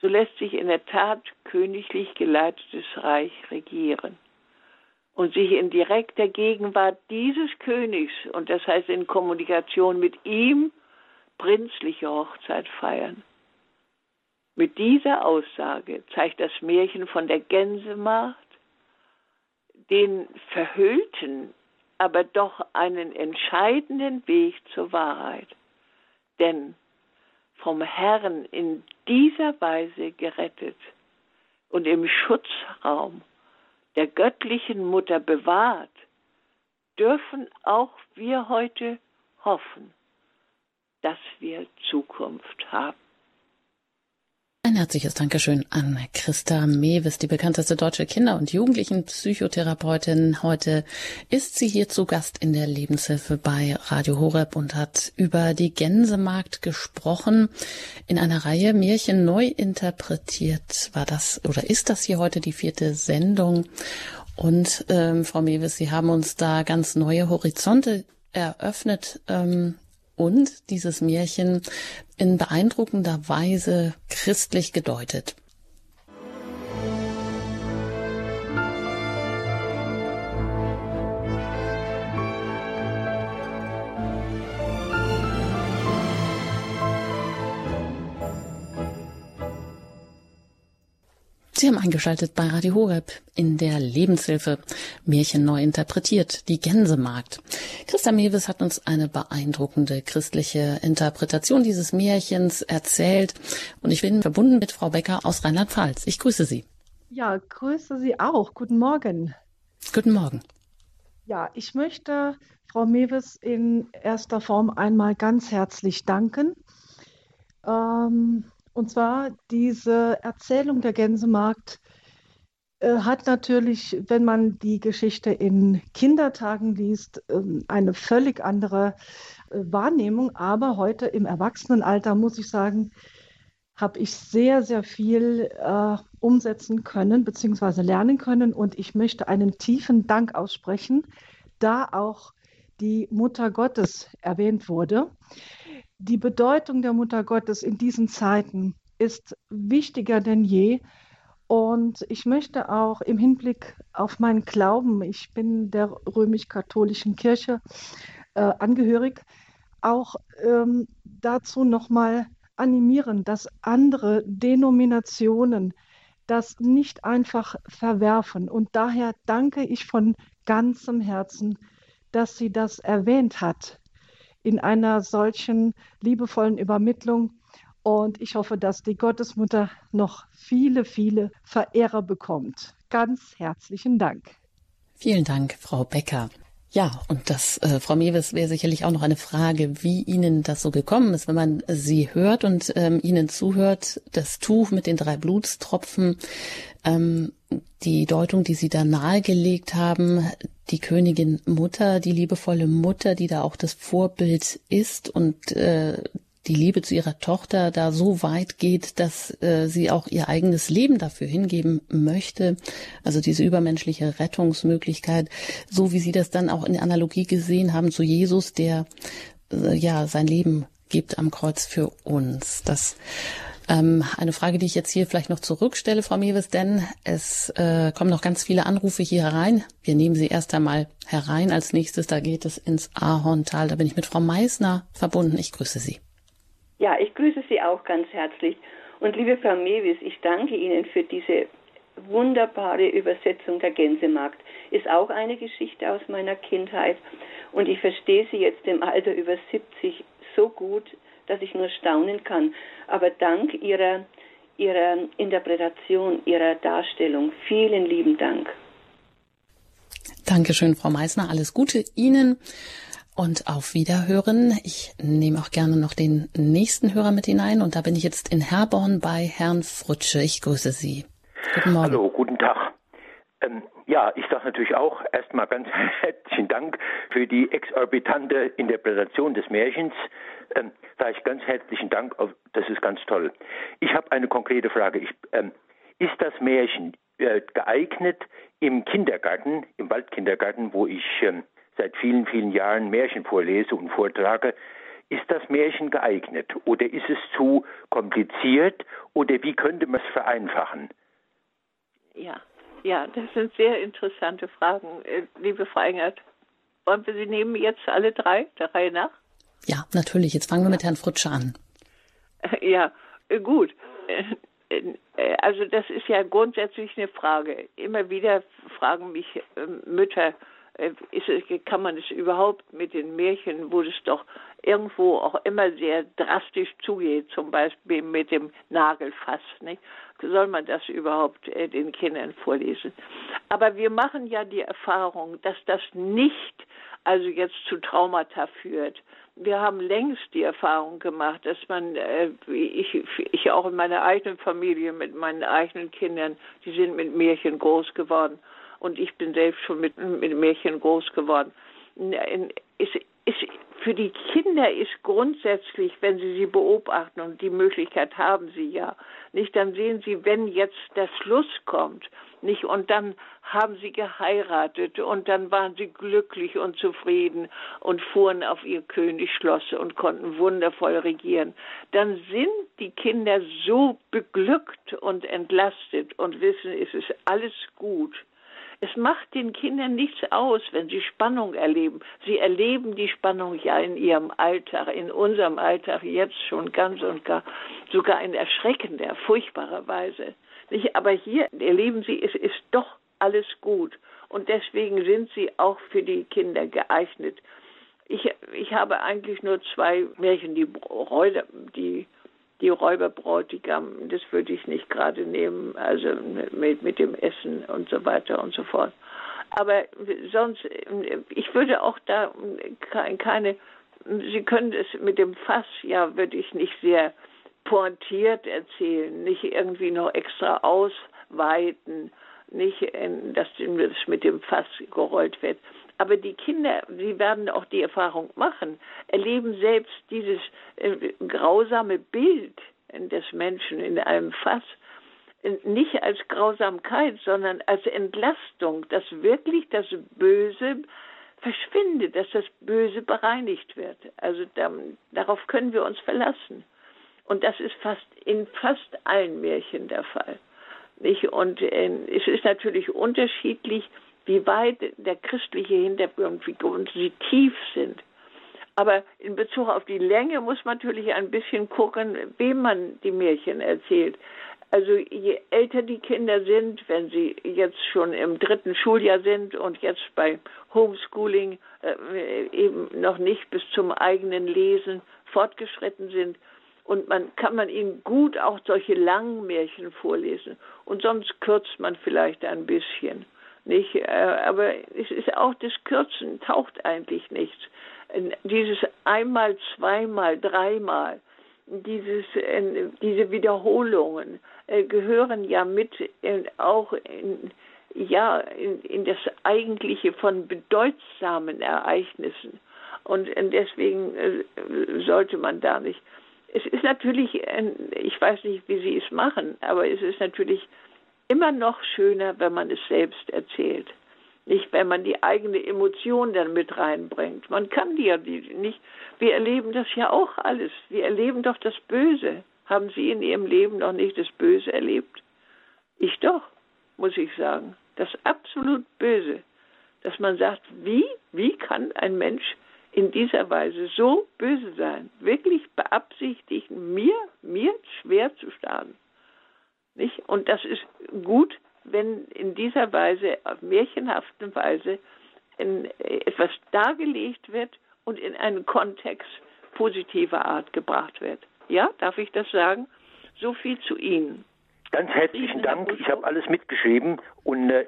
B: So lässt sich in der Tat königlich geleitetes Reich regieren und sich in direkter Gegenwart dieses Königs, und das heißt in Kommunikation mit ihm, prinzliche Hochzeit feiern. Mit dieser Aussage zeigt das Märchen von der Gänsemarkt den verhüllten, aber doch einen entscheidenden Weg zur Wahrheit. Denn vom Herrn in dieser Weise gerettet und im Schutzraum der göttlichen Mutter bewahrt, dürfen auch wir heute hoffen, dass wir Zukunft haben.
A: Ein herzliches Dankeschön an Christa Mewes, die bekannteste deutsche Kinder- und Jugendlichenpsychotherapeutin. Heute ist sie hier zu Gast in der Lebenshilfe bei Radio Horeb und hat über die Gänsemarkt gesprochen. In einer Reihe Märchen neu interpretiert war das oder ist das hier heute die vierte Sendung. Und ähm, Frau Mewes, Sie haben uns da ganz neue Horizonte eröffnet. Ähm, und dieses Märchen in beeindruckender Weise christlich gedeutet. Sie haben eingeschaltet bei Radio Horeb in der Lebenshilfe. Märchen neu interpretiert. Die Gänsemarkt. Christa Mewes hat uns eine beeindruckende christliche Interpretation dieses Märchens erzählt. Und ich bin verbunden mit Frau Becker aus Rheinland-Pfalz. Ich grüße Sie.
C: Ja, grüße Sie auch. Guten Morgen.
A: Guten Morgen.
C: Ja, ich möchte Frau Mewes in erster Form einmal ganz herzlich danken. Ähm, und zwar diese Erzählung der Gänsemarkt äh, hat natürlich, wenn man die Geschichte in Kindertagen liest, äh, eine völlig andere äh, Wahrnehmung. Aber heute im Erwachsenenalter muss ich sagen, habe ich sehr, sehr viel äh, umsetzen können bzw. lernen können. Und ich möchte einen tiefen Dank aussprechen, da auch die Mutter Gottes erwähnt wurde die Bedeutung der Mutter Gottes in diesen Zeiten ist wichtiger denn je. Und ich möchte auch im Hinblick auf meinen Glauben, ich bin der römisch-katholischen Kirche äh, angehörig, auch ähm, dazu nochmal animieren, dass andere Denominationen das nicht einfach verwerfen. Und daher danke ich von ganzem Herzen, dass sie das erwähnt hat in einer solchen liebevollen Übermittlung. Und ich hoffe, dass die Gottesmutter noch viele, viele Verehrer bekommt. Ganz herzlichen Dank.
A: Vielen Dank, Frau Becker. Ja, und das, äh, Frau Mewes, wäre sicherlich auch noch eine Frage, wie Ihnen das so gekommen ist, wenn man Sie hört und ähm, Ihnen zuhört, das Tuch mit den drei Blutstropfen, ähm, die Deutung, die Sie da nahegelegt haben, die Königin Mutter, die liebevolle Mutter, die da auch das Vorbild ist und äh, die Liebe zu ihrer Tochter da so weit geht, dass äh, sie auch ihr eigenes Leben dafür hingeben möchte. Also diese übermenschliche Rettungsmöglichkeit, so wie Sie das dann auch in der Analogie gesehen haben zu Jesus, der äh, ja sein Leben gibt am Kreuz für uns. Das Ähm, eine Frage, die ich jetzt hier vielleicht noch zurückstelle, Frau Mewes, denn es äh, kommen noch ganz viele Anrufe hier herein. Wir nehmen sie erst einmal herein. Als nächstes, da geht es ins Ahorntal. Da bin ich mit Frau Meissner verbunden. Ich grüße Sie.
D: Ja, ich grüße Sie auch ganz herzlich. Und liebe Frau Mewis, ich danke Ihnen für diese wunderbare Übersetzung der Gänsemarkt. Ist auch eine Geschichte aus meiner Kindheit. Und ich verstehe sie jetzt im Alter über 70 so gut, dass ich nur staunen kann. Aber dank Ihrer, Ihrer Interpretation, Ihrer Darstellung, vielen lieben Dank.
A: Dankeschön, Frau Meissner. Alles Gute Ihnen und auf Wiederhören. Ich nehme auch gerne noch den nächsten Hörer mit hinein und da bin ich jetzt in Herborn bei Herrn Frutsche. Ich grüße Sie.
E: Guten Morgen. Hallo, guten Tag. Ähm, ja, ich sage natürlich auch erstmal ganz herzlichen Dank für die exorbitante Interpretation des Märchens. Ähm, sage ich ganz herzlichen Dank, das ist ganz toll. Ich habe eine konkrete Frage. Ich, ähm, ist das Märchen äh, geeignet im Kindergarten, im Waldkindergarten, wo ich ähm, seit vielen, vielen Jahren Märchen vorlese und vortrage? Ist das Märchen geeignet oder ist es zu kompliziert oder wie könnte man es vereinfachen?
B: Ja, ja, das sind sehr interessante Fragen, äh, liebe Frau Engert. Wollen wir sie nehmen jetzt alle drei, der Reihe nach?
A: Ja, natürlich. Jetzt fangen wir mit Herrn Frutsche an.
B: Ja, äh, gut. Äh, also das ist ja grundsätzlich eine Frage. Immer wieder fragen mich Mütter, ist, kann man es überhaupt mit den Märchen, wo es doch irgendwo auch immer sehr drastisch zugeht, zum Beispiel mit dem Nagelfass, nicht? soll man das überhaupt äh, den Kindern vorlesen? Aber wir machen ja die Erfahrung, dass das nicht also jetzt zu Traumata führt. Wir haben längst die Erfahrung gemacht, dass man, äh, ich, ich auch in meiner eigenen Familie mit meinen eigenen Kindern, die sind mit Märchen groß geworden und ich bin selbst schon mit, mit Märchen groß geworden. Es, es, für die Kinder ist grundsätzlich, wenn sie sie beobachten, und die Möglichkeit haben sie ja, nicht, dann sehen sie, wenn jetzt der Schluss kommt, nicht, und dann haben sie geheiratet und dann waren sie glücklich und zufrieden und fuhren auf ihr Königsschloss und konnten wundervoll regieren, dann sind die Kinder so beglückt und entlastet und wissen, es ist alles gut es macht den Kindern nichts aus, wenn sie Spannung erleben. Sie erleben die Spannung ja in ihrem Alltag, in unserem Alltag jetzt schon ganz und gar, sogar in erschreckender, furchtbarer Weise. Nicht? Aber hier erleben sie, es ist doch alles gut. Und deswegen sind sie auch für die Kinder geeignet. Ich, ich habe eigentlich nur zwei Märchen, die, die die Räuberbräutigam, das würde ich nicht gerade nehmen, also mit, mit dem Essen und so weiter und so fort. Aber sonst, ich würde auch da keine, Sie können es mit dem Fass, ja, würde ich nicht sehr pointiert erzählen, nicht irgendwie noch extra ausweiten, nicht, dass das mit dem Fass gerollt wird. Aber die Kinder, sie werden auch die Erfahrung machen, erleben selbst dieses äh, grausame Bild des Menschen in einem Fass nicht als Grausamkeit, sondern als Entlastung, dass wirklich das Böse verschwindet, dass das Böse bereinigt wird. Also da, darauf können wir uns verlassen. Und das ist fast in fast allen Märchen der Fall. Nicht? Und äh, es ist natürlich unterschiedlich, wie weit der christliche Hintergrund, wie tief sind. Aber in Bezug auf die Länge muss man natürlich ein bisschen gucken, wem man die Märchen erzählt. Also je älter die Kinder sind, wenn sie jetzt schon im dritten Schuljahr sind und jetzt bei Homeschooling äh, eben noch nicht bis zum eigenen Lesen fortgeschritten sind, und man kann man ihnen gut auch solche langen Märchen vorlesen. Und sonst kürzt man vielleicht ein bisschen. Nicht? Äh, aber es ist auch das Kürzen taucht eigentlich nichts. Dieses einmal, zweimal, dreimal, dieses, äh, diese Wiederholungen äh, gehören ja mit auch in, ja, in, in das Eigentliche von bedeutsamen Ereignissen. Und deswegen sollte man da nicht. Es ist natürlich, ich weiß nicht, wie Sie es machen, aber es ist natürlich immer noch schöner, wenn man es selbst erzählt. Nicht, wenn man die eigene Emotion dann mit reinbringt. Man kann die ja nicht. Wir erleben das ja auch alles. Wir erleben doch das Böse Haben Sie in Ihrem Leben noch nicht das Böse erlebt? Ich doch, muss ich sagen. Das absolut Böse. Dass man sagt, wie, wie kann ein Mensch in dieser Weise so böse sein? Wirklich beabsichtigt, mir, mir schwer zu schaden. Nicht? Und das ist gut, wenn in dieser Weise, auf märchenhaften Weise, in, äh, etwas dargelegt wird und in einen Kontext positiver Art gebracht wird. Ja, darf ich das sagen? So viel zu Ihnen.
E: Ganz herzlichen Dank. Ich habe alles mitgeschrieben und äh,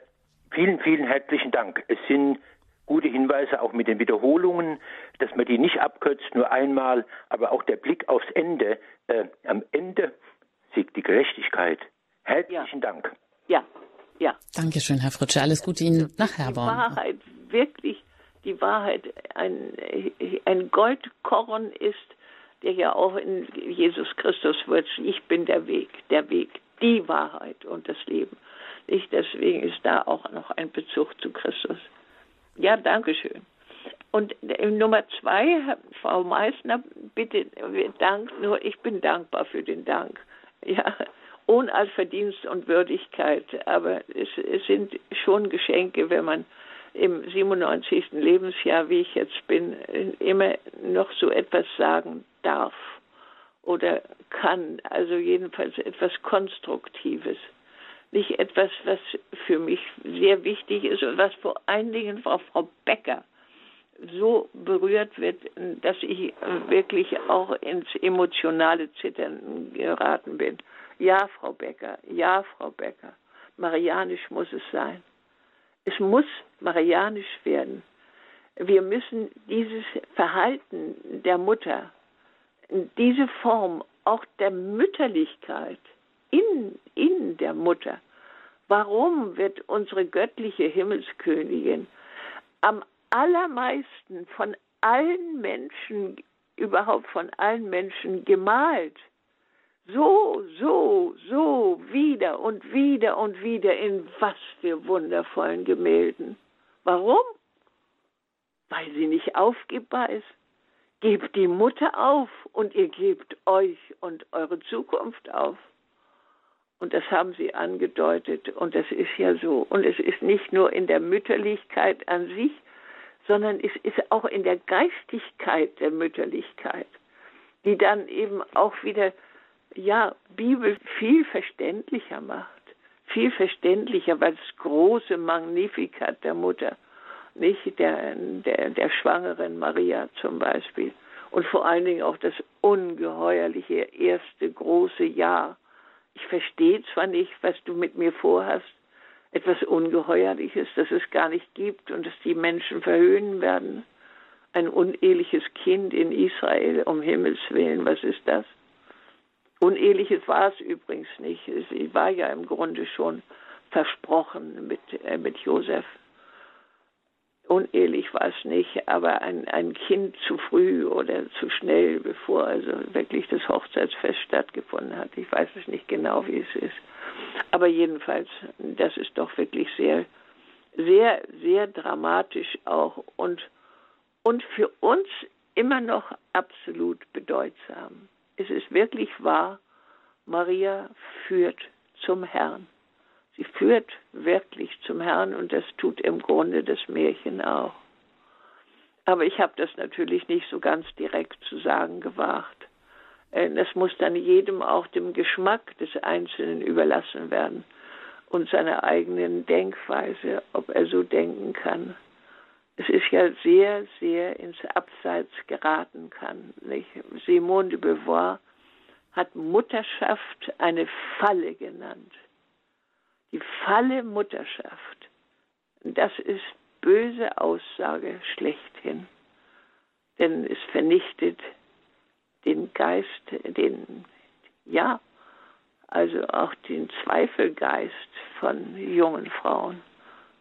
E: vielen, vielen herzlichen Dank. Es sind gute Hinweise auch mit den Wiederholungen, dass man die nicht abkürzt, nur einmal, aber auch der Blick aufs Ende. Äh, am Ende siegt die Gerechtigkeit. Herzlichen ja. Dank.
B: Ja, ja.
A: Dankeschön, Herr Fritsche. Alles Gute Ihnen nach Herborn.
B: Die Wahrheit, wirklich die Wahrheit ein, ein Goldkorn ist, der ja auch in Jesus Christus wird. Ich bin der Weg, der Weg, die Wahrheit und das Leben. Nicht deswegen ist da auch noch ein Bezug zu Christus. Ja, danke schön. Und Nummer zwei, Frau Meissner, bitte Dank, nur ich bin dankbar für den Dank. Ja, ohne all Verdienst und Würdigkeit. Aber es, es sind schon Geschenke, wenn man im 97. Lebensjahr, wie ich jetzt bin, immer noch so etwas sagen darf oder kann. Also jedenfalls etwas Konstruktives. Nicht etwas, was für mich sehr wichtig ist und was vor allen Dingen Frau, Frau Becker so berührt wird, dass ich wirklich auch ins emotionale Zittern geraten bin. Ja, Frau Becker, ja, Frau Becker, marianisch muss es sein. Es muss marianisch werden. Wir müssen dieses Verhalten der Mutter, diese Form auch der Mütterlichkeit in, in der Mutter, warum wird unsere göttliche Himmelskönigin am allermeisten von allen Menschen, überhaupt von allen Menschen gemalt? So, so, so wieder und wieder und wieder in was für wundervollen Gemälden. Warum? Weil sie nicht aufgebbar ist. Gebt die Mutter auf und ihr gebt euch und eure Zukunft auf. Und das haben sie angedeutet und das ist ja so. Und es ist nicht nur in der Mütterlichkeit an sich, sondern es ist auch in der Geistigkeit der Mütterlichkeit, die dann eben auch wieder ja, Bibel viel verständlicher macht. Viel verständlicher, weil das große Magnificat der Mutter, nicht der, der, der schwangeren Maria zum Beispiel. Und vor allen Dingen auch das ungeheuerliche erste große Jahr. Ich verstehe zwar nicht, was du mit mir vorhast, etwas Ungeheuerliches, das es gar nicht gibt und das die Menschen verhöhnen werden. Ein uneheliches Kind in Israel, um Himmels Willen, was ist das? Uneheliches war es übrigens nicht. Sie war ja im Grunde schon versprochen mit, äh, mit Josef. Unehelich war es nicht, aber ein, ein Kind zu früh oder zu schnell, bevor also wirklich das Hochzeitsfest stattgefunden hat. Ich weiß es nicht genau, wie es ist. Aber jedenfalls, das ist doch wirklich sehr, sehr, sehr dramatisch auch und, und für uns immer noch absolut bedeutsam es ist wirklich wahr, Maria führt zum Herrn. Sie führt wirklich zum Herrn und das tut im Grunde das Märchen auch. Aber ich habe das natürlich nicht so ganz direkt zu sagen gewagt. Es äh, muss dann jedem auch dem Geschmack des Einzelnen überlassen werden und seiner eigenen Denkweise, ob er so denken kann es ist ja sehr, sehr ins Abseits geraten kann. Nicht? Simone de Beauvoir hat Mutterschaft eine Falle genannt. Die Falle Mutterschaft. Das ist böse Aussage schlechthin. Denn es vernichtet den Geist, den, ja, also auch den Zweifelgeist von jungen Frauen.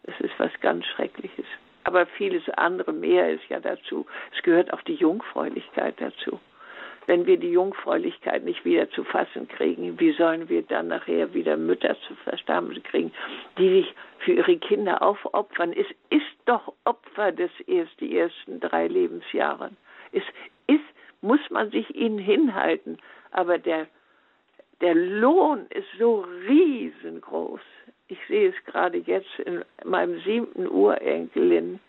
B: Das ist was ganz Schreckliches. Aber vieles andere mehr ist ja dazu. Es gehört auch die Jungfräulichkeit dazu. Wenn wir die Jungfräulichkeit nicht wieder zu fassen kriegen, wie sollen wir dann nachher wieder Mütter zu verstanden kriegen, die sich für ihre Kinder aufopfern? Es ist doch Opfer des erst, die ersten drei Lebensjahre. Es ist, muss man sich ihnen hinhalten. Aber der, der Lohn ist so riesengroß. Ich sehe es gerade jetzt in meinem siebten Urenkelin,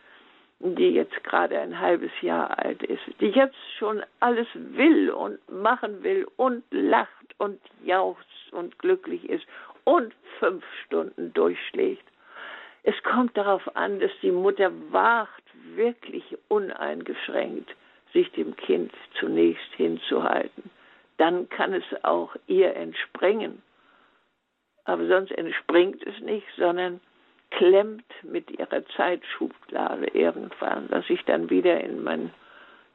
B: die jetzt gerade ein halbes Jahr alt ist, die jetzt schon alles will und machen will und lacht und jauchzt und glücklich ist und fünf Stunden durchschlägt. Es kommt darauf an, dass die Mutter wagt, wirklich uneingeschränkt sich dem Kind zunächst hinzuhalten. Dann kann es auch ihr entspringen. Aber sonst entspringt es nicht, sondern klemmt mit ihrer Zeitschublade irgendwann, dass ich dann wieder in meinen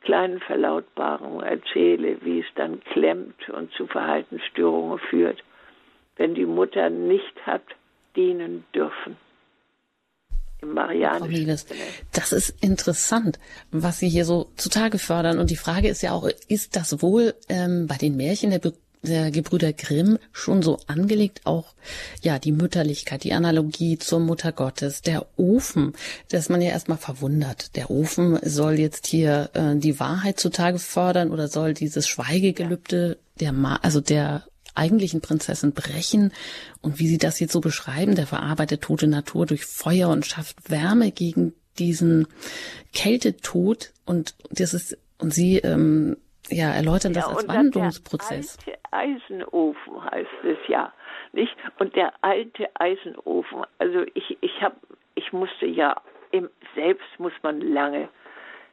B: kleinen Verlautbarungen erzähle, wie es dann klemmt und zu Verhaltensstörungen führt, wenn die Mutter nicht hat dienen dürfen.
A: Im Marianischen. Das ist interessant, was Sie hier so zutage fördern. Und die Frage ist ja auch, ist das wohl ähm, bei den Märchen der Be der Gebrüder Grimm schon so angelegt, auch ja die Mütterlichkeit, die Analogie zur Mutter Gottes, der Ofen, dass man ja erstmal verwundert. Der Ofen soll jetzt hier äh, die Wahrheit zutage fördern oder soll dieses Schweigegelübde der Ma also der eigentlichen Prinzessin brechen? Und wie Sie das jetzt so beschreiben, der verarbeitet tote Natur durch Feuer und schafft Wärme gegen diesen Kältetod. Und das ist und Sie ähm, ja, erläutern das ja, als Wandlungsprozess.
B: Der alte Eisenofen heißt es ja, nicht? Und der alte Eisenofen, also ich, ich habe, ich musste ja, im, selbst muss man lange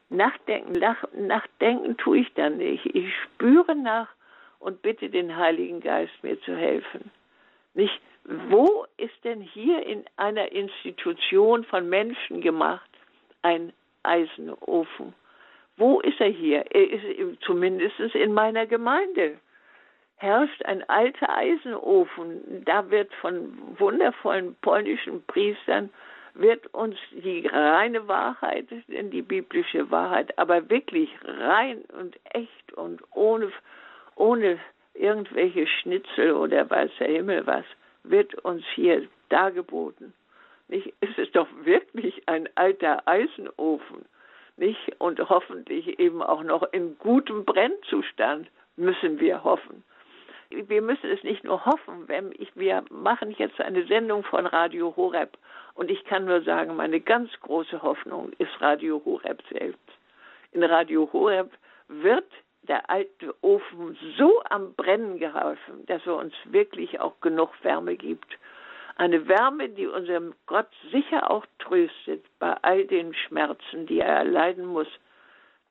B: nachdenken. Nach, nachdenken tue ich dann nicht. Ich spüre nach und bitte den Heiligen Geist mir zu helfen. Nicht? Wo ist denn hier in einer Institution von Menschen gemacht ein Eisenofen? Wo ist er hier? Er ist zumindest in meiner Gemeinde. Herrscht ein alter Eisenofen. Da wird von wundervollen polnischen Priestern wird uns die reine Wahrheit, denn die biblische Wahrheit, aber wirklich rein und echt und ohne, ohne irgendwelche Schnitzel oder weiß der Himmel was, wird uns hier dargeboten. Nicht? Es ist doch wirklich ein alter Eisenofen nicht? Und hoffentlich eben auch noch in gutem Brennzustand müssen wir hoffen. Wir müssen es nicht nur hoffen, wenn ich, wir machen jetzt eine Sendung von Radio Horeb und ich kann nur sagen, meine ganz große Hoffnung ist Radio Horeb selbst. In Radio Horeb wird der alte Ofen so am Brennen geholfen, dass er uns wirklich auch genug Wärme gibt eine Wärme, die unserem Gott sicher auch tröstet bei all den Schmerzen, die er erleiden muss,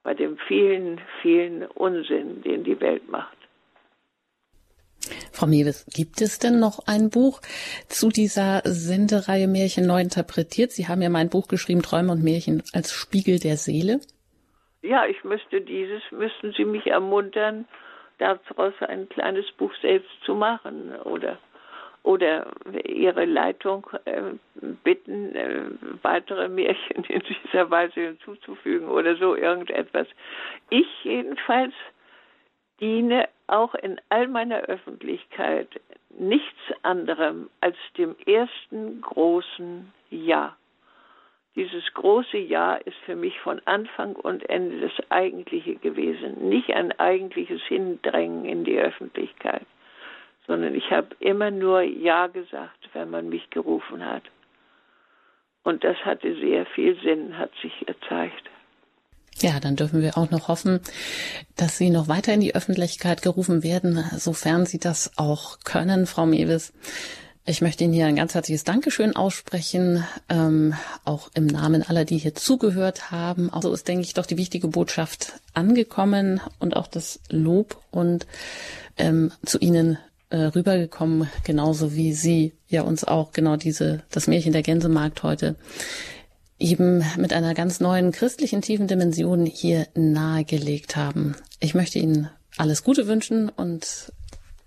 B: bei dem vielen, vielen Unsinn, den die Welt macht.
A: Frau Mewes, gibt es denn noch ein Buch zu dieser Sendereihe Märchen neu interpretiert? Sie haben ja mein Buch geschrieben, Träume und Märchen als Spiegel der Seele.
B: Ja, ich müsste dieses, müssten Sie mich ermuntern, daraus ein kleines Buch selbst zu machen, oder? Oder ihre Leitung äh, bitten, äh, weitere Märchen in dieser Weise hinzuzufügen oder so irgendetwas. Ich jedenfalls diene auch in all meiner Öffentlichkeit nichts anderem als dem ersten großen Ja. Dieses große Ja ist für mich von Anfang und Ende das Eigentliche gewesen, nicht ein eigentliches Hindrängen in die Öffentlichkeit sondern ich habe immer nur Ja gesagt, wenn man mich gerufen hat. Und das hatte sehr viel Sinn, hat sich gezeigt.
A: Ja, dann dürfen wir auch noch hoffen, dass Sie noch weiter in die Öffentlichkeit gerufen werden, sofern Sie das auch können, Frau Mewes. Ich möchte Ihnen hier ein ganz herzliches Dankeschön aussprechen, ähm, auch im Namen aller, die hier zugehört haben. Auch so ist, denke ich, doch die wichtige Botschaft angekommen und auch das Lob und ähm, zu Ihnen äh, rübergekommen, genauso wie Sie ja uns auch genau diese, das Märchen der Gänsemarkt heute eben mit einer ganz neuen christlichen tiefen Dimension hier nahegelegt haben. Ich möchte Ihnen alles Gute wünschen und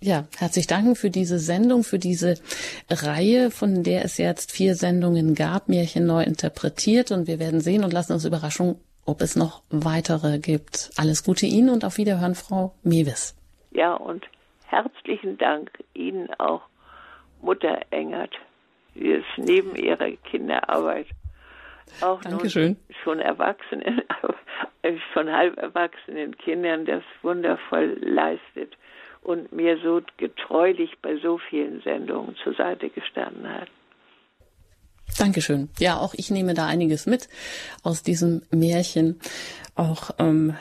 A: ja, herzlich danken für diese Sendung, für diese Reihe, von der es jetzt vier Sendungen gab, Märchen neu interpretiert und wir werden sehen und lassen uns Überraschung, ob es noch weitere gibt. Alles Gute Ihnen und auf Wiederhören, Frau Mewis.
B: Ja, und herzlichen Dank Ihnen auch, Mutter Engert, die es neben ihrer Kinderarbeit auch
A: Dankeschön.
B: schon erwachsenen, schon halb erwachsenen Kindern das wundervoll leistet und mir so getreulich bei so vielen Sendungen zur Seite gestanden hat.
A: Dankeschön. Ja, auch ich nehme da einiges mit aus diesem Märchen. Auch ähm,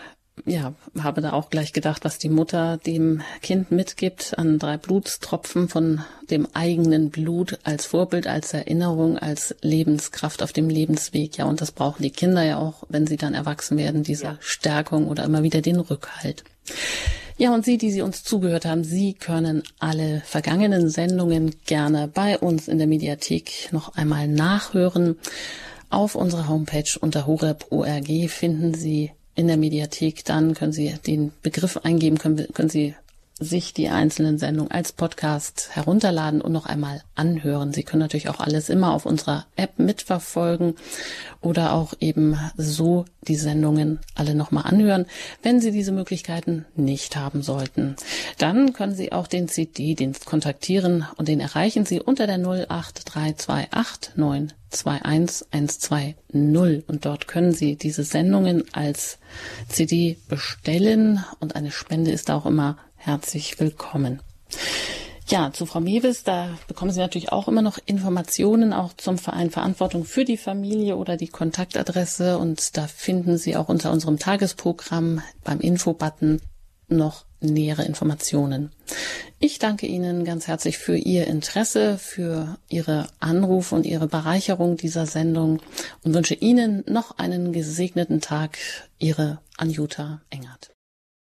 A: ja, habe da auch gleich gedacht, was die Mutter dem Kind mitgibt an drei Blutstropfen von dem eigenen Blut als Vorbild, als Erinnerung, als Lebenskraft auf dem Lebensweg. Ja, und das brauchen die Kinder ja auch, wenn sie dann erwachsen werden, diese ja. Stärkung oder immer wieder den Rückhalt. Ja, und Sie, die Sie uns zugehört haben, Sie können alle vergangenen Sendungen gerne bei uns in der Mediathek noch einmal nachhören. Auf unserer Homepage unter horeb.org finden Sie in der Mediathek, dann können Sie den Begriff eingeben, können, können Sie sich die einzelnen Sendungen als Podcast herunterladen und noch einmal anhören. Sie können natürlich auch alles immer auf unserer App mitverfolgen oder auch eben so die Sendungen alle nochmal anhören. Wenn Sie diese Möglichkeiten nicht haben sollten, dann können Sie auch den CD-Dienst kontaktieren und den erreichen Sie unter der 08328 21120 und dort können Sie diese Sendungen als CD bestellen und eine Spende ist auch immer herzlich willkommen. Ja, zu Frau Mewes, da bekommen Sie natürlich auch immer noch Informationen auch zum Verein Verantwortung für die Familie oder die Kontaktadresse und da finden Sie auch unter unserem Tagesprogramm beim Infobutton noch nähere Informationen. Ich danke Ihnen ganz herzlich für Ihr Interesse, für Ihre Anrufe und Ihre Bereicherung dieser Sendung und wünsche Ihnen noch einen gesegneten Tag. Ihre Anjuta Engert.